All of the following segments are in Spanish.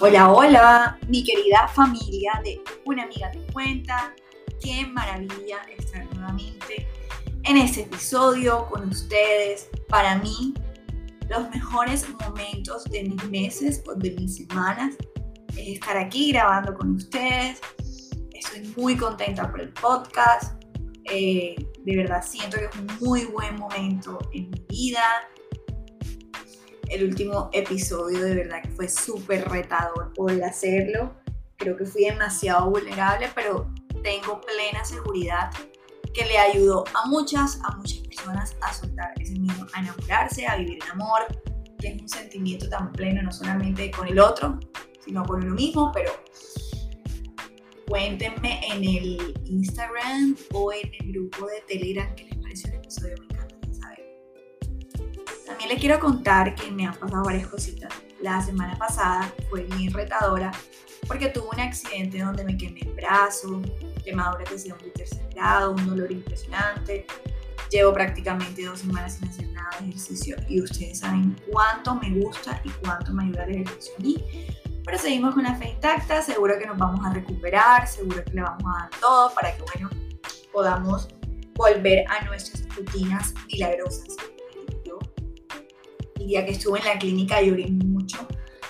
Hola, hola, mi querida familia de Una amiga te cuenta. Qué maravilla estar nuevamente en este episodio con ustedes. Para mí, los mejores momentos de mis meses o de mis semanas es estar aquí grabando con ustedes. Estoy muy contenta por el podcast. Eh, de verdad siento que es un muy buen momento en mi vida el último episodio de verdad que fue súper retador poder hacerlo. Creo que fui demasiado vulnerable, pero tengo plena seguridad que le ayudó a muchas, a muchas personas a soltar ese miedo, a enamorarse, a vivir en amor, que es un sentimiento tan pleno no solamente con el otro, sino con uno mismo, pero cuéntenme en el Instagram o en el grupo de Telegram qué les pareció el episodio también les quiero contar que me han pasado varias cositas. La semana pasada fue bien retadora porque tuve un accidente donde me quemé el brazo, quemadura que se de tercer grado, un dolor impresionante. Llevo prácticamente dos semanas sin hacer nada de ejercicio y ustedes saben cuánto me gusta y cuánto me ayuda el ejercicio a mí. Pero seguimos con la fe intacta, seguro que nos vamos a recuperar, seguro que le vamos a dar todo para que, bueno, podamos volver a nuestras rutinas milagrosas día que estuve en la clínica lloré mucho.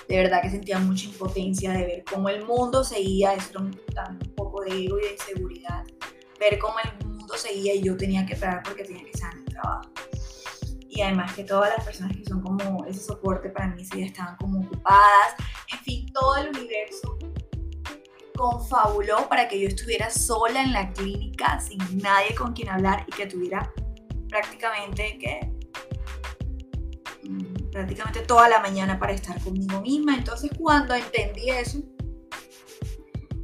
De verdad que sentía mucha impotencia de ver cómo el mundo seguía, eso era un, poco de ego y de inseguridad, ver cómo el mundo seguía y yo tenía que parar porque tenía que estar en el trabajo. Y además que todas las personas que son como ese soporte para mí ya estaban como ocupadas. En fin, todo el universo confabuló para que yo estuviera sola en la clínica, sin nadie con quien hablar y que tuviera prácticamente que prácticamente toda la mañana para estar conmigo misma. Entonces cuando entendí eso,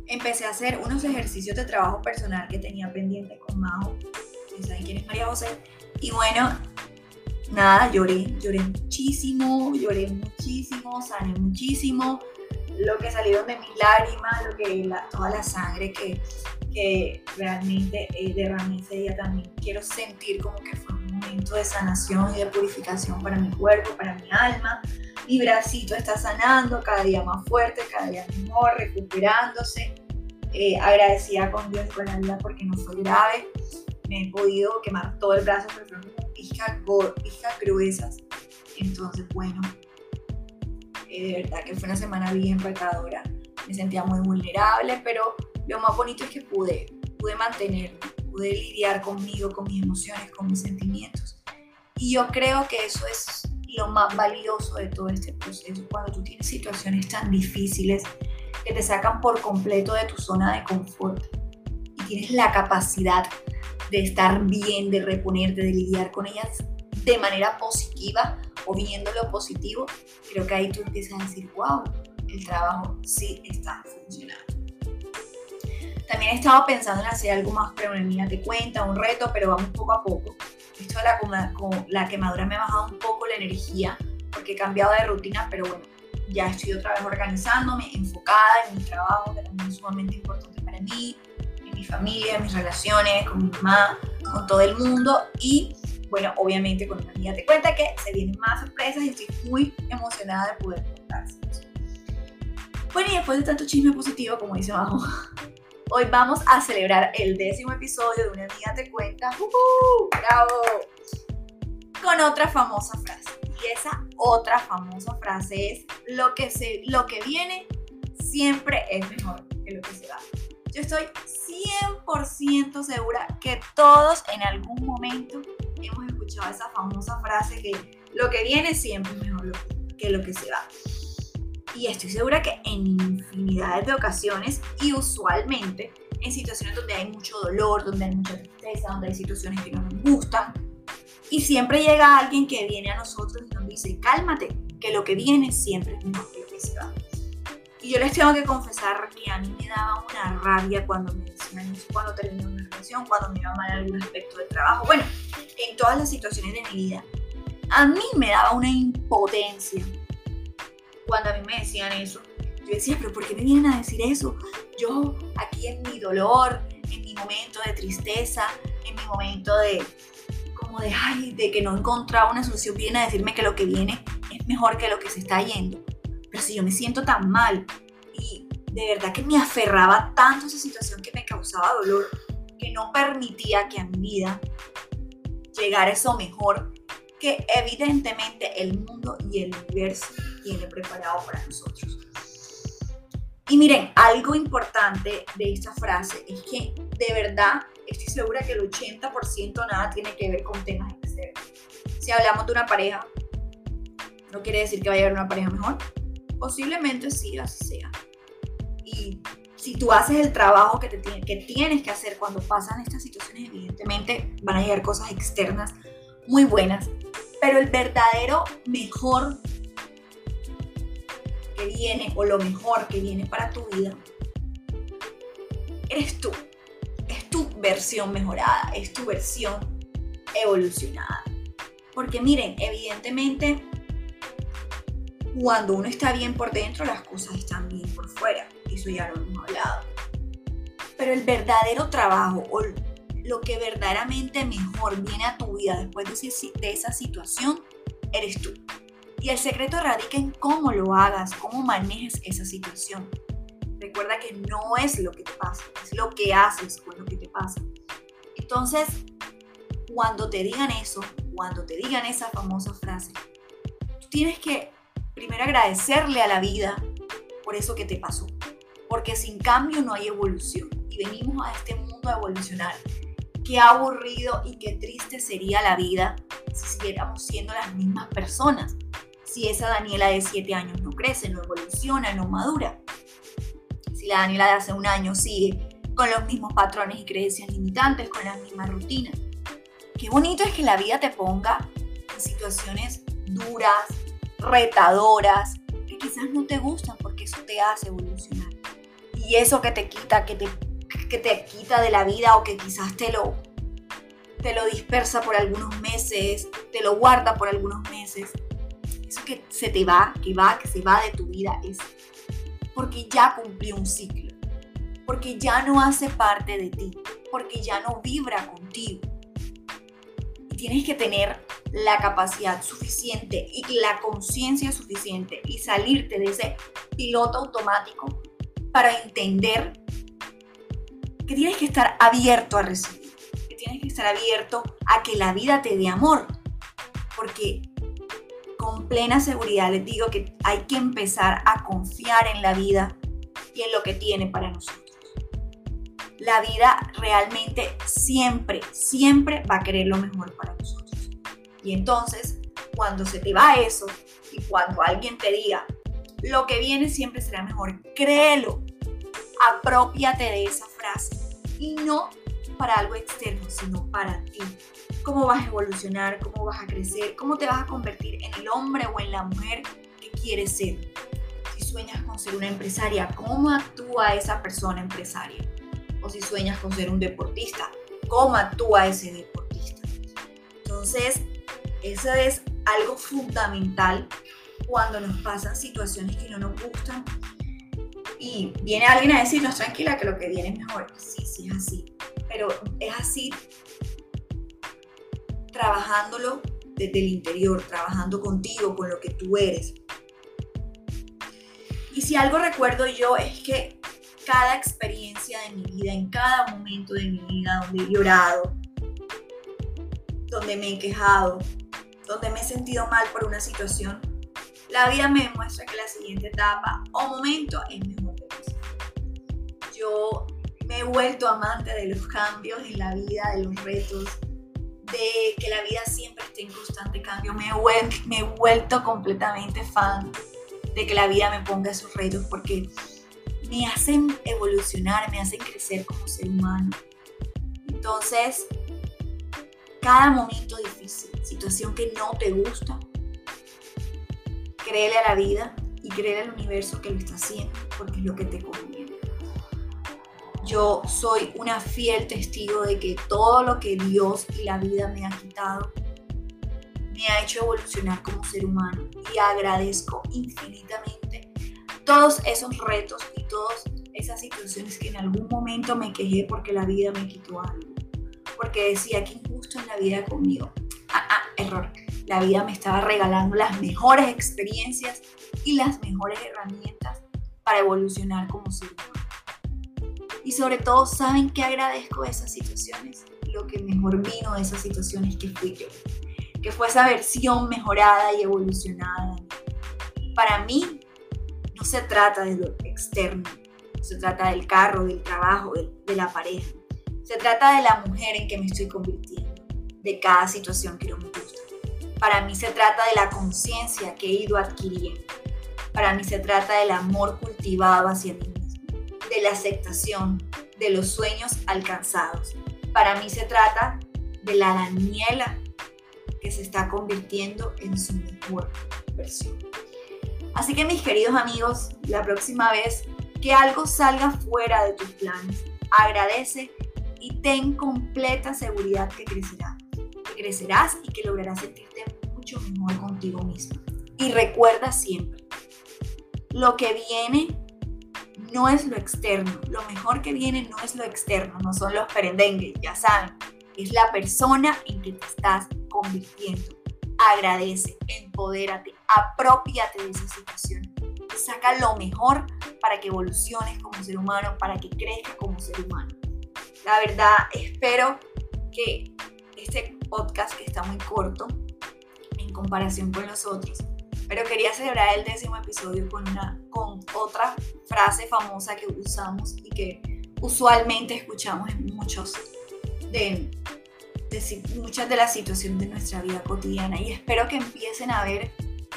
empecé a hacer unos ejercicios de trabajo personal que tenía pendiente con Majo. ¿Saben quién es María José? Y bueno, nada, lloré, lloré muchísimo, lloré muchísimo, sané muchísimo. Lo que salieron de mis lágrimas, lo que toda la sangre que, que realmente eh, derramé ese día también. Quiero sentir como que fue momento de sanación y de purificación para mi cuerpo, para mi alma. Mi bracito está sanando, cada día más fuerte, cada día mejor, recuperándose. Eh, agradecida con Dios y con la vida porque no fue grave. Me he podido quemar todo el brazo, pero fueron pijas, gruesas. Entonces, bueno, eh, de verdad que fue una semana bien retadora. Me sentía muy vulnerable, pero lo más bonito es que pude, pude mantenerme pude lidiar conmigo, con mis emociones, con mis sentimientos. Y yo creo que eso es lo más valioso de todo este proceso, cuando tú tienes situaciones tan difíciles que te sacan por completo de tu zona de confort y tienes la capacidad de estar bien, de reponerte, de lidiar con ellas de manera positiva o viendo lo positivo, creo que ahí tú empiezas a decir, wow, el trabajo sí está funcionando. También he estado pensando en hacer algo más mía te cuenta, un reto, pero vamos poco a poco. Esto de la, la quemadura me ha bajado un poco la energía porque he cambiado de rutina, pero bueno, ya estoy otra vez organizándome, enfocada en mi trabajo, que también es sumamente importante para mí, en mi familia, en mis relaciones, con mi mamá, con todo el mundo y bueno, obviamente con una amiga te cuenta que se vienen más sorpresas y estoy muy emocionada de poder contárselos. Bueno, y después de tanto chisme positivo, como dice abajo, Hoy vamos a celebrar el décimo episodio de Una amiga te cuenta. ¡Uh! ¡Bravo! Con otra famosa frase. Y esa otra famosa frase es, lo que, se, lo que viene siempre es mejor que lo que se va. Yo estoy 100% segura que todos en algún momento hemos escuchado esa famosa frase que lo que viene siempre es mejor que lo que se va. Y estoy segura que en infinidades de ocasiones y usualmente en situaciones donde hay mucho dolor, donde hay mucha tristeza, donde hay situaciones que no nos gustan. Y siempre llega alguien que viene a nosotros y nos dice, cálmate, que lo que viene siempre es mejor que lo que se va. Y yo les tengo que confesar que a mí me daba una rabia cuando me decían eso, cuando terminé una relación, cuando me iba mal algún aspecto del trabajo. Bueno, en todas las situaciones de mi vida. A mí me daba una impotencia cuando a mí me decían eso, yo decía, pero ¿por qué me vienen a decir eso? Yo aquí en mi dolor, en mi momento de tristeza, en mi momento de como de, ay, de que no encontraba una solución, vienen a decirme que lo que viene es mejor que lo que se está yendo. Pero si yo me siento tan mal y de verdad que me aferraba tanto a esa situación que me causaba dolor, que no permitía que a mi vida llegara eso mejor que evidentemente el mundo y el universo tiene preparado para nosotros. Y miren, algo importante de esta frase es que de verdad estoy segura que el 80% nada tiene que ver con temas externos. Si hablamos de una pareja, no quiere decir que vaya a haber una pareja mejor. Posiblemente sí, así sea. Y si tú haces el trabajo que, te, que tienes que hacer cuando pasan estas situaciones, evidentemente van a llegar cosas externas muy buenas. Pero el verdadero mejor que viene o lo mejor que viene para tu vida eres tú. Es tu versión mejorada, es tu versión evolucionada. Porque miren, evidentemente, cuando uno está bien por dentro, las cosas están bien por fuera. Eso ya lo hemos hablado. Pero el verdadero trabajo o lo que verdaderamente mejor viene a tu vida después de esa situación, eres tú. Y el secreto radica en cómo lo hagas, cómo manejes esa situación. Recuerda que no es lo que te pasa, es lo que haces con lo que te pasa. Entonces, cuando te digan eso, cuando te digan esa famosa frase, tienes que primero agradecerle a la vida por eso que te pasó. Porque sin cambio no hay evolución. Y venimos a este mundo a evolucionar. Qué aburrido y qué triste sería la vida si siguiéramos siendo las mismas personas si esa Daniela de 7 años no crece, no evoluciona, no madura. Si la Daniela de hace un año sigue con los mismos patrones y creencias limitantes, con las mismas rutinas. Qué bonito es que la vida te ponga en situaciones duras, retadoras, que quizás no te gustan porque eso te hace evolucionar. Y eso que te quita, que te, que te quita de la vida o que quizás te lo, te lo dispersa por algunos meses, te lo guarda por algunos meses, que se te va, que va, que se va de tu vida es porque ya cumplió un ciclo, porque ya no hace parte de ti, porque ya no vibra contigo. Y tienes que tener la capacidad suficiente y la conciencia suficiente y salirte de ese piloto automático para entender que tienes que estar abierto a recibir, que tienes que estar abierto a que la vida te dé amor, porque con plena seguridad les digo que hay que empezar a confiar en la vida y en lo que tiene para nosotros. La vida realmente siempre, siempre va a querer lo mejor para nosotros. Y entonces, cuando se te va eso y cuando alguien te diga, lo que viene siempre será mejor, créelo, apropiate de esa frase y no para algo externo, sino para ti, cómo vas a evolucionar, cómo vas a crecer, cómo te vas a convertir en el hombre o en la mujer que quieres ser. Si sueñas con ser una empresaria, ¿cómo actúa esa persona empresaria? O si sueñas con ser un deportista, ¿cómo actúa ese deportista? Entonces, eso es algo fundamental cuando nos pasan situaciones que no nos gustan y viene alguien a decirnos, tranquila, que lo que viene es mejor. Sí, sí, es así. Pero es así trabajándolo desde el interior, trabajando contigo, con lo que tú eres. Y si algo recuerdo yo es que cada experiencia de mi vida, en cada momento de mi vida donde he llorado, donde me he quejado, donde me he sentido mal por una situación, la vida me demuestra que la siguiente etapa o momento es mejor que Yo me he vuelto amante de los cambios en la vida, de los retos, que la vida siempre esté en constante cambio. Me he, me he vuelto completamente fan de que la vida me ponga esos retos porque me hacen evolucionar, me hacen crecer como ser humano. Entonces, cada momento difícil, situación que no te gusta, créele a la vida y créele al universo que lo está haciendo porque es lo que te conviene. Yo soy una fiel testigo de que todo lo que Dios y la vida me ha quitado me ha hecho evolucionar como ser humano y agradezco infinitamente todos esos retos y todas esas situaciones que en algún momento me quejé porque la vida me quitó algo, porque decía que injusto en la vida conmigo. Ah, ah, error. la vida me estaba regalando las mejores experiencias y las mejores herramientas para evolucionar como ser humano. Y sobre todo, ¿saben qué agradezco de esas situaciones? Lo que mejor vino de esas situaciones que fui yo, que fue esa versión mejorada y evolucionada. Para mí, no se trata de lo externo, no se trata del carro, del trabajo, de, la pareja. Se trata de la mujer en que me estoy convirtiendo, de cada situación que no me gusta para mí se trata de la conciencia que he ido adquiriendo. Para mí se trata del amor cultivado hacia mí de la aceptación, de los sueños alcanzados. Para mí se trata de la Daniela que se está convirtiendo en su mejor versión. Así que mis queridos amigos, la próxima vez que algo salga fuera de tus planes, agradece y ten completa seguridad que crecerá. Que crecerás y que lograrás sentirte mucho mejor contigo mismo. Y recuerda siempre, lo que viene no es lo externo, lo mejor que viene no es lo externo, no son los perendengues, ya saben, es la persona en que te estás convirtiendo. Agradece, empodérate, apropiate de esa situación. Saca lo mejor para que evoluciones como ser humano, para que crezcas como ser humano. La verdad, espero que este podcast que está muy corto comparación con los otros. Pero quería celebrar el décimo episodio con, una, con otra frase famosa que usamos y que usualmente escuchamos en muchos de, de, muchas de las situaciones de nuestra vida cotidiana. Y espero que empiecen a ver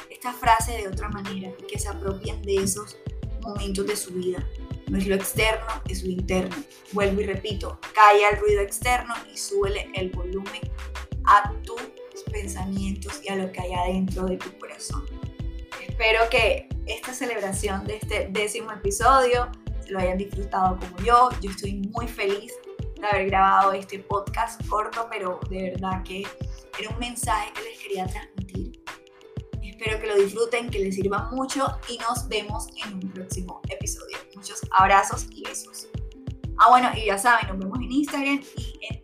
esta frase de otra manera que se apropien de esos momentos de su vida. No es lo externo, es lo interno. Vuelvo y repito, calla el ruido externo y súbele el volumen a tu pensamientos y a lo que hay adentro de tu corazón. Espero que esta celebración de este décimo episodio se lo hayan disfrutado como yo. Yo estoy muy feliz de haber grabado este podcast corto, pero de verdad que era un mensaje que les quería transmitir. Espero que lo disfruten, que les sirva mucho y nos vemos en un próximo episodio. Muchos abrazos y besos. Ah, bueno, y ya saben, nos vemos en Instagram y en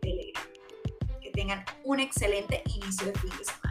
tengan un excelente inicio de fin de semana.